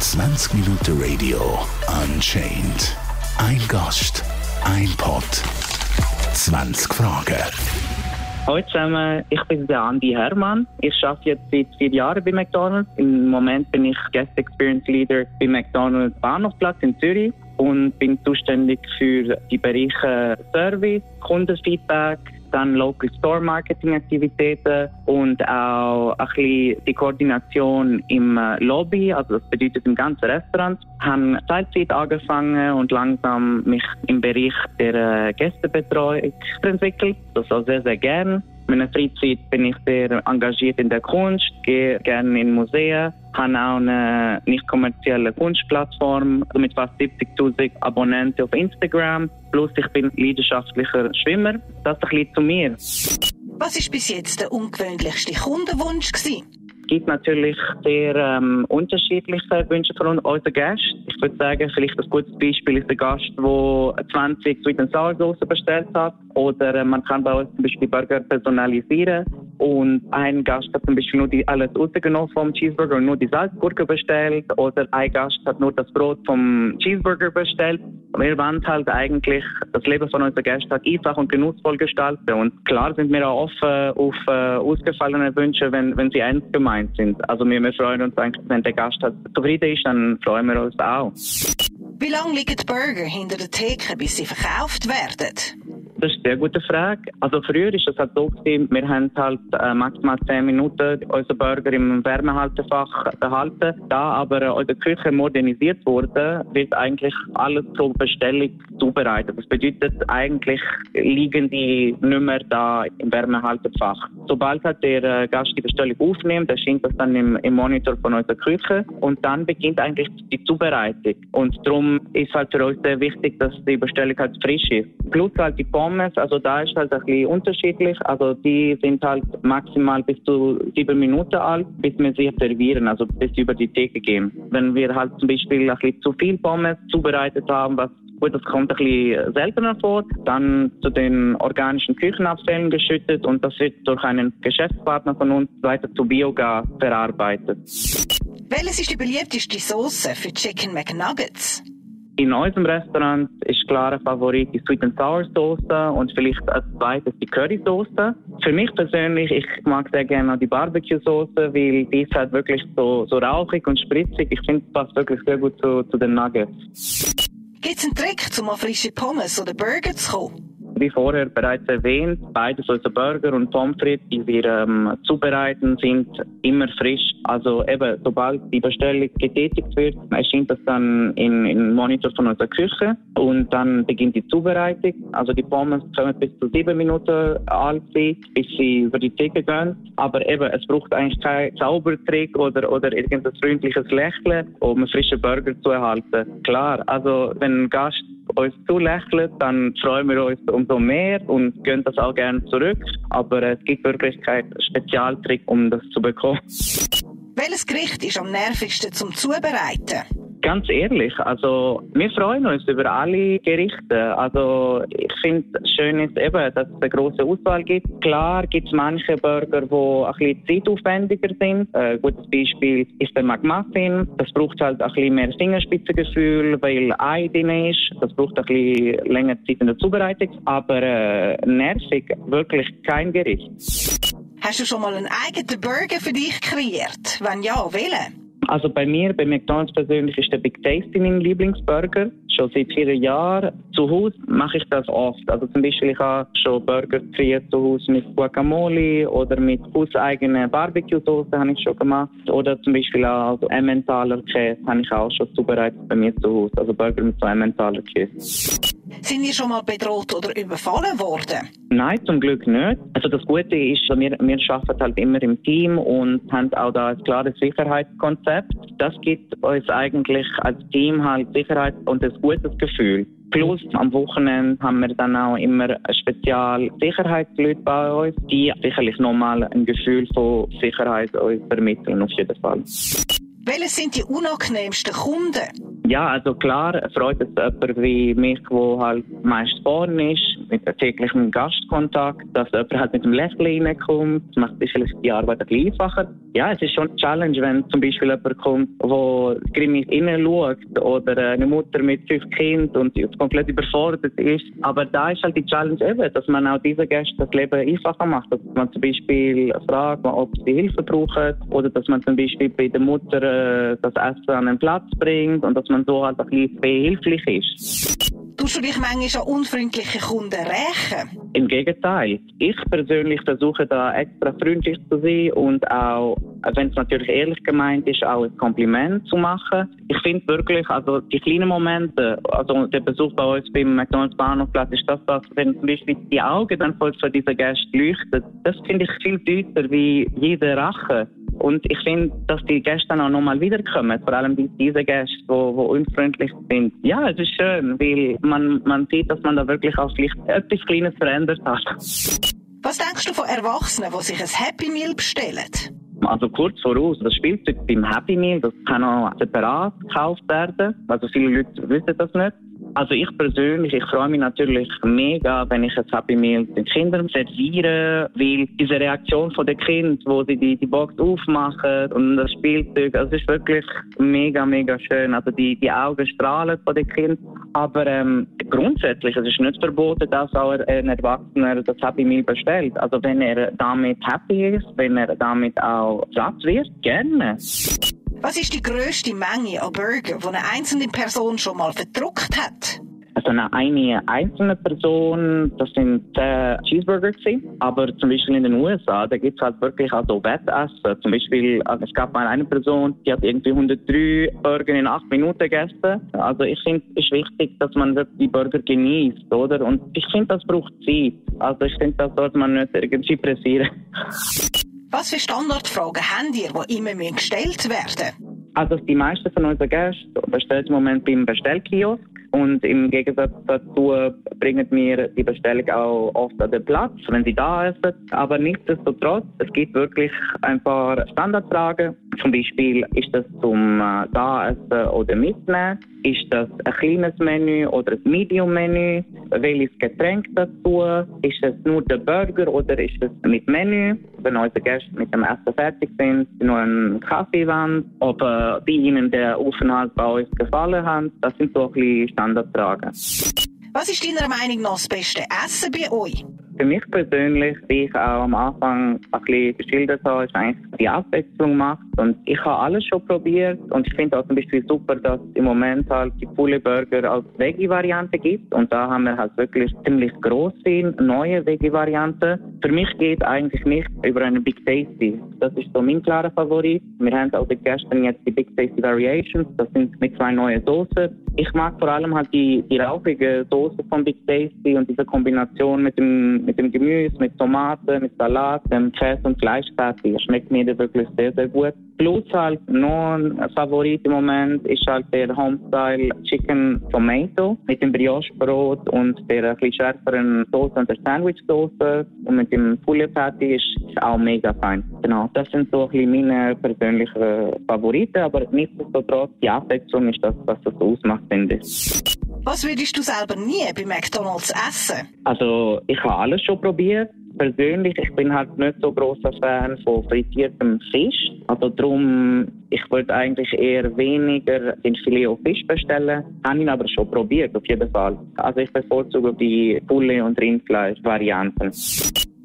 20 Minuten Radio Unchained. Ein Gast, ein Pod, 20 Fragen. Hallo zusammen, ich bin der Andi Hermann. Ich arbeite jetzt seit vier Jahren bei McDonald's. Im Moment bin ich Guest Experience Leader bei McDonald's Bahnhofplatz in Zürich und bin zuständig für die Bereiche Service, Kundenfeedback, dann Local Store Marketing Aktivitäten und auch ein bisschen die Koordination im äh, Lobby, also das bedeutet im ganzen Restaurant. Ich habe Teilzeit angefangen und langsam mich im Bereich der äh, Gästebetreuung entwickelt. Das auch sehr, sehr gern. In meiner Freizeit bin ich sehr engagiert in der Kunst, gehe gerne in Museen, habe auch eine nicht kommerzielle Kunstplattform mit fast 70.000 Abonnenten auf Instagram. Plus ich bin leidenschaftlicher Schwimmer. Das ist ein bisschen zu mir. Was ist bis jetzt der ungewöhnlichste Kundenwunsch gewesen? Gibt natürlich sehr ähm, unterschiedliche Wünsche von unseren Gästen. Ich würde sagen, vielleicht ein gutes Beispiel ist der Gast, der 20 Sweet Sour Sauce bestellt hat. Oder äh, man kann bei uns zum Beispiel Burger personalisieren. Und ein Gast hat zum Beispiel nur die, alles rausgenommen vom Cheeseburger und nur die Salzgurke bestellt. Oder ein Gast hat nur das Brot vom Cheeseburger bestellt. Wir wollen halt eigentlich das Leben von unseren Gästen halt einfach und genussvoll gestalten. Und klar sind wir auch offen auf äh, ausgefallene Wünsche, wenn, wenn sie ernst gemeint sind. Also wir, wir freuen uns eigentlich, wenn der Gast halt zufrieden ist, dann freuen wir uns auch. Wie lange liegen die Burger hinter der Theke, bis sie verkauft werden? Das ist eine sehr gute Frage. Also früher ist es halt so gewesen, wir haben halt äh, maximal 10 Minuten unseren Burger im Wärmehaltefach behalten. Da aber äh, unsere Küche modernisiert wurde, wird eigentlich alles zur Bestellung zubereitet. Das bedeutet eigentlich liegen die nicht mehr da im Wärmehaltefach. Sobald halt der äh, Gast die Bestellung aufnimmt, erscheint das dann im, im Monitor von unserer Küche und dann beginnt eigentlich die Zubereitung. Und darum ist halt für uns sehr wichtig, dass die Bestellung halt frisch ist. Plus halt die Pommes, also da ist halt ein bisschen unterschiedlich. Also die sind halt maximal bis zu sieben Minuten alt, bis wir sie servieren, also bis sie über die Theke gehen. Wenn wir halt zum Beispiel ein bisschen zu viel Pommes zubereitet haben, was das kommt ein bisschen seltener vor. Dann zu den organischen Küchenabfällen geschüttet und das wird durch einen Geschäftspartner von uns weiter zu Biogas verarbeitet. Welches ist die beliebteste Sauce für Chicken McNuggets? In unserem Restaurant ist klar ein Favorit die Sweet and Sour Soße und vielleicht als zweites die Curry Soße. Für mich persönlich, ich mag sehr gerne die Barbecue Soße, weil die ist halt wirklich so, so rauchig und spritzig. Ich finde, es passt wirklich sehr gut zu, zu den Nuggets. Gibt es einen Trick, um an frische Pommes oder Burger zu kommen? Wie vorher bereits erwähnt, beides unsere Burger und Pommes frites, die wir ähm, zubereiten, sind immer frisch. Also eben, sobald die Bestellung getätigt wird, erscheint das dann in Monitor von unserer Küche und dann beginnt die Zubereitung. Also die Pommes können bis zu sieben Minuten alt sein, bis sie über die Theke gehen. Aber eben, es braucht eigentlich keinen Zaubertrick oder, oder irgendein freundliches Lächeln, um einen frischen Burger zu erhalten. Klar, also wenn ein Gast uns zulächelt, dann freuen wir uns umso mehr und gehen das auch gerne zurück. Aber es gibt wirklich keinen Spezialtrick, um das zu bekommen. Welches Gericht ist am nervigsten zum Zubereiten? Ganz ehrlich, also wir freuen uns über alle Gerichte. Also ich finde schön ist eben, dass es eine große Auswahl gibt. Klar gibt es manche Burger, die ein bisschen zeitaufwendiger sind. Ein gutes Beispiel ist der McMuffin. Das braucht halt ein bisschen mehr Fingerspitzengefühl, weil Ei drin ist. Das braucht ein bisschen länger Zeit in der Zubereitung. Aber äh, nervig wirklich kein Gericht. Hast du schon mal einen eigenen Burger für dich kreiert? Wenn ja, welchen? Also bei mir, bei McDonalds persönlich, ist der Big Tasty mein Lieblingsburger. Schon seit vielen Jahren. Zu Hause mache ich das oft. Also zum Beispiel, ich habe schon Burger zu Hause mit Guacamole oder mit hauseigenen Barbecue-Soße habe ich schon gemacht. Oder zum Beispiel auch also Emmentaler Käse habe ich auch schon zubereitet bei mir zu Hause. Also Burger mit so Emmentaler Käse. Sind ihr schon mal bedroht oder überfallen worden? Nein, zum Glück nicht. Also das Gute ist, wir, wir arbeiten halt immer im Team und haben auch da ein klares Sicherheitskonzept. Das gibt uns eigentlich als Team halt Sicherheit und ein gutes Gefühl. Plus am Wochenende haben wir dann auch immer spezial Sicherheitsleute bei uns, die sicherlich nochmal ein Gefühl von Sicherheit uns vermitteln, auf jeden Fall. Welche sind die unangenehmsten Kunden? Ja, also klar freut es jemand wie mich, der halt meist vorne ist. mit täglichem Gastkontakt, dass jemand halt mit dem Lächeln reinkommt. Das macht vielleicht die Arbeit ein einfacher. Ja, es ist schon eine Challenge, wenn zum Beispiel jemand kommt, der grimmig innen schaut oder eine Mutter mit fünf Kindern und komplett überfordert ist. Aber da ist halt die Challenge eben, dass man auch diesen Gästen das Leben einfacher macht. Dass man zum Beispiel fragt, ob sie Hilfe brauchen oder dass man zum Beispiel bei der Mutter äh, das Essen an den Platz bringt und dass man so halt ein bisschen behilflich ist. Tust du dich manchmal an unfreundliche Kunden rächen? Im Gegenteil. Ich persönlich versuche da extra freundlich zu sein und auch, wenn es natürlich ehrlich gemeint ist, auch ein Kompliment zu machen. Ich finde wirklich, also die kleinen Momente, also der Besuch bei uns beim McDonalds Bahnhofplatz ist das, was, wenn zum Beispiel die Augen dann voll für diese Gäste leuchten, das finde ich viel deutlicher wie jede Rache. Und ich finde, dass die Gäste dann auch nochmal wiederkommen, vor allem diese Gäste, die, unfreundlich sind. Ja, es ist schön, weil man, man sieht, dass man da wirklich auch vielleicht etwas Kleines verändert hat. Was denkst du von Erwachsenen, die sich ein Happy Meal bestellen? Also kurz voraus, das Spielzeug beim Happy Meal, das kann auch separat gekauft werden. Also viele Leute wissen das nicht. Also ich persönlich, ich freue mich natürlich mega, wenn ich ein Happy Meal den Kindern serviere, weil diese Reaktion von den Kindern, wo sie die, die Box aufmachen und das Spielzeug, also es ist wirklich mega, mega schön. Also die, die Augen strahlen von den Kindern. Aber ähm, grundsätzlich, es ist nicht verboten, dass auch ein Erwachsener das Happy Meal bestellt. Also wenn er damit happy ist, wenn er damit auch satt wird, gerne. Was ist die grösste Menge an Burger, die eine einzelne Person schon mal verdruckt hat? Also eine, einzelne Person, das sind zehn Cheeseburger gewesen. Aber zum Beispiel in den USA, da gibt es halt wirklich also Wettessen. Zum Beispiel, also es gab mal eine Person, die hat irgendwie 103 Burger in acht Minuten gegessen. Also ich finde, es ist wichtig, dass man die Burger genießt, oder? Und ich finde, das braucht Zeit. Also ich finde, das sollte man nicht irgendwie pressieren. Was für Standardfragen habt ihr, die immer gestellt werden? Also die meisten von unseren Gästen bestellen im Moment beim Bestellkiosk und im Gegensatz dazu bringen wir die Bestellung auch oft an den Platz, wenn sie da essen. Aber nichtsdestotrotz, es gibt wirklich ein paar Standardfragen. Zum Beispiel, ist das zum äh, da essen oder mitnehmen? Ist das ein kleines Menü oder ein Medium-Menü? Welches Getränk dazu? Ist es nur der Burger oder ist es mit Menü? Wenn unsere Gäste mit dem Essen fertig sind, nur ein Kaffee wollen, ob äh, die ihnen der Aufenthalt bei uns gefallen hat, das sind so ein bisschen Standardfragen. Was ist deiner Meinung nach das beste Essen bei euch? Für mich persönlich, wie ich auch am Anfang ein bisschen geschildert habe, ist eigentlich die Abwechslung macht. Und ich habe alles schon probiert und ich finde auch zum Beispiel super, dass es im Moment halt die Pulle Burger als Veggie-Variante gibt. Und da haben wir halt wirklich ziemlich große neue Veggie-Varianten. Für mich geht eigentlich nicht über eine Big Tasty. Das ist so mein klarer Favorit. Wir haben auch gestern jetzt die Big Tasty Variations. Das sind mit zwei neuen Soßen. Ich mag vor allem halt die, die rauchige Soße von Big Tasty und diese Kombination mit dem mit dem Gemüse, mit Tomaten, mit Salat, dem Käse und Fleischparty. Schmeckt mir wirklich sehr, sehr gut. Plus halt noch ein Favorit im Moment ist halt der Homestyle Chicken Tomato mit dem Brioche-Brot und der etwas schärferen Soße und der Sandwich-Soße und mit dem Poulet Patty ist, ist auch mega fein. Genau, das sind so ein bisschen meine persönlichen Favoriten, aber nichtsdestotrotz die Abwechslung ist das, was das ausmacht, finde ich. Was würdest du selber nie bei McDonalds essen? Also, ich habe alles schon probiert. Persönlich, ich bin halt nicht so großer Fan von frittiertem Fisch. Also darum, ich würde eigentlich eher weniger den Filet auf Fisch bestellen. Habe ihn aber schon probiert, auf jeden Fall. Also ich bevorzuge die Poulet- und Rindfleisch-Varianten.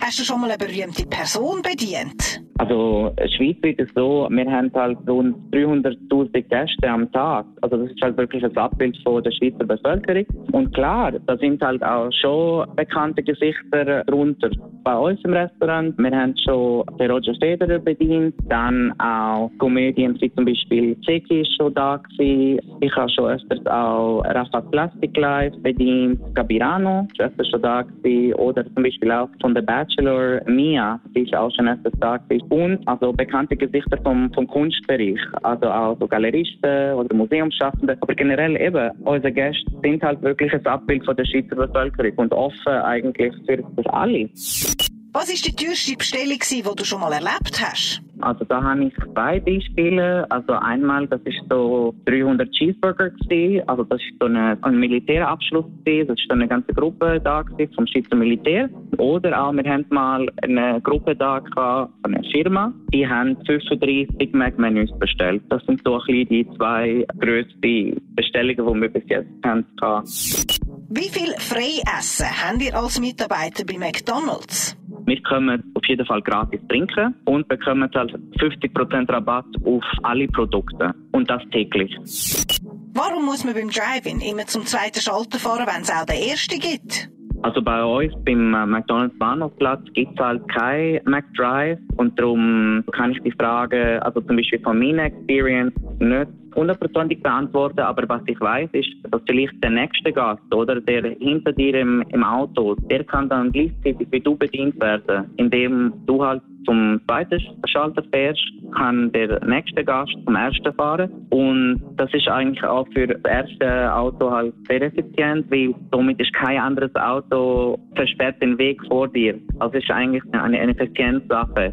Hast du schon mal eine berühmte Person bedient? Also schweizweit ist so, wir haben halt rund 300'000 Gäste am Tag. Also das ist halt wirklich ein Abbild von der Schweizer Bevölkerung. Und klar, da sind halt auch schon bekannte Gesichter drunter. Bei uns im Restaurant, wir haben schon den Roger Federer bedient, dann auch Comedians wie zum Beispiel Zeki ist schon da gewesen. Ich habe schon öfters auch Rafa Plastic Live bedient, Gabirano ist öfters schon da gewesen. Oder zum Beispiel auch von The Bachelor Mia, die ist auch schon öfters da gewesen und also bekannte Gesichter vom, vom Kunstbereich, also auch so Galeristen oder Museumsschaffende. Aber generell eben, unsere Gäste sind halt wirklich ein Abbild von der Schweizer Bevölkerung und offen eigentlich für, für alle. Was ist die teuerste Bestellung, die du schon mal erlebt hast? Also da habe ich zwei Beispiele. Also einmal, das ist so 300 Cheeseburger gewesen. Also das ist so eine, ein Militärabschluss gewesen. Das ist so eine ganze Gruppe da gewesen, vom Schweizer Militär. Oder auch, wir haben mal eine Gruppe da gehabt, von einer Firma. Die haben 35 Big Mac Menüs bestellt. Das sind so ein bisschen die zwei grössten Bestellungen, die wir bis jetzt haben. Wie viel Freiessen haben ihr als Mitarbeiter bei McDonalds? Wir können auf jeden Fall gratis trinken und bekommen halt 50% Rabatt auf alle Produkte. Und das täglich. Warum muss man beim Drive-In immer zum zweiten Schalter fahren, wenn es auch den ersten gibt? Also bei uns beim äh, McDonalds Bahnhofplatz gibt es halt kein McDrive und darum kann ich die Frage, also zum Beispiel von meiner Experience, nicht hundertprozentig beantworten, aber was ich weiß, ist, dass vielleicht der nächste Gast oder der hinter dir im, im Auto, der kann dann gleichzeitig wie du bedient werden, indem du halt zum zweiten Schalter fährst, kann der nächste Gast zum ersten fahren. Und das ist eigentlich auch für das erste Auto halt sehr effizient, weil somit ist kein anderes Auto versperrt den Weg vor dir. Also ist eigentlich eine, eine Effizienzsache.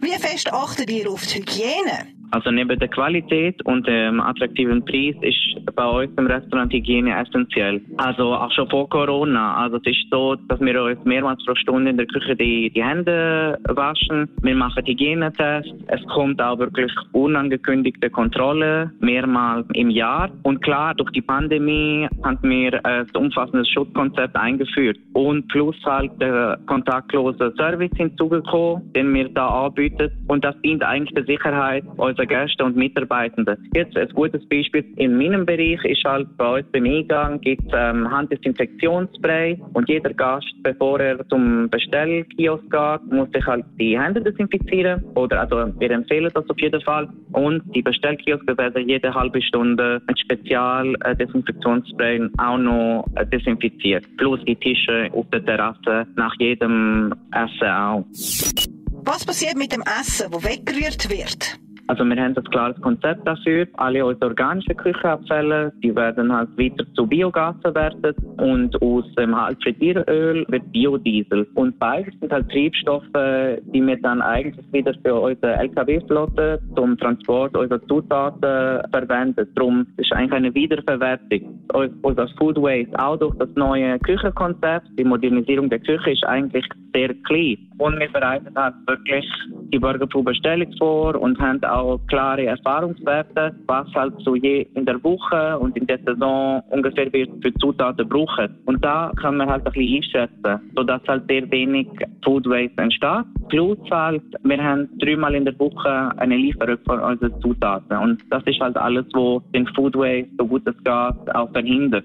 Wie fest achtet ihr auf die Hygiene? Also neben der Qualität und dem attraktiven Preis ist bei uns im Restaurant Hygiene essentiell. Also auch schon vor Corona. Also es ist so, dass wir uns mehrmals pro Stunde in der Küche die, die Hände waschen. Wir machen Hygienetests. Es kommt auch wirklich unangekündigte Kontrolle mehrmals im Jahr. Und klar, durch die Pandemie haben wir ein umfassendes Schutzkonzept eingeführt. Und plus halt der kontaktlose Service hinzugekommen, den wir da anbieten. Und das dient eigentlich der Sicherheit unsere Gäste und Mitarbeitenden. Jetzt ein gutes Beispiel in meinem Bereich ist halt bei uns beim Eingang gibt es ähm, Handdesinfektionsspray und jeder Gast, bevor er zum Bestellkiosk geht, muss sich halt die Hände desinfizieren oder also wir empfehlen das auf jeden Fall und die Bestellkioske werden jede halbe Stunde mit Spezialdesinfektionsspray äh, auch noch äh, desinfiziert. Plus die Tische auf der Terrasse nach jedem Essen auch. Was passiert mit dem Essen, das weggerührt wird? Also wir haben ein klares Konzept dafür. Alle unsere organischen Küchenabfälle, die werden halt weiter zu Biogas verwertet und aus dem Halbfrittieröl wird Biodiesel. Und beides sind halt Triebstoffe, die wir dann eigentlich wieder für unsere LKW-Flotte zum Transport unserer Zutaten verwenden. Darum ist eigentlich eine Wiederverwertung. Unser Food Waste auch durch das neue Küchenkonzept, die Modernisierung der Küche ist eigentlich sehr klein. Und wir bereiten halt wirklich die Burgerprobestellung vor und haben auch klare Erfahrungswerte, was halt so je in der Woche und in der Saison ungefähr wird für Zutaten brauchen. Und da kann man halt ein bisschen einschätzen, sodass halt sehr wenig Food Waste entsteht. Plus halt, wir haben dreimal in der Woche eine Lieferung von unseren Zutaten. Und das ist halt alles, was den Food Waste, so gut es geht, auch verhindert.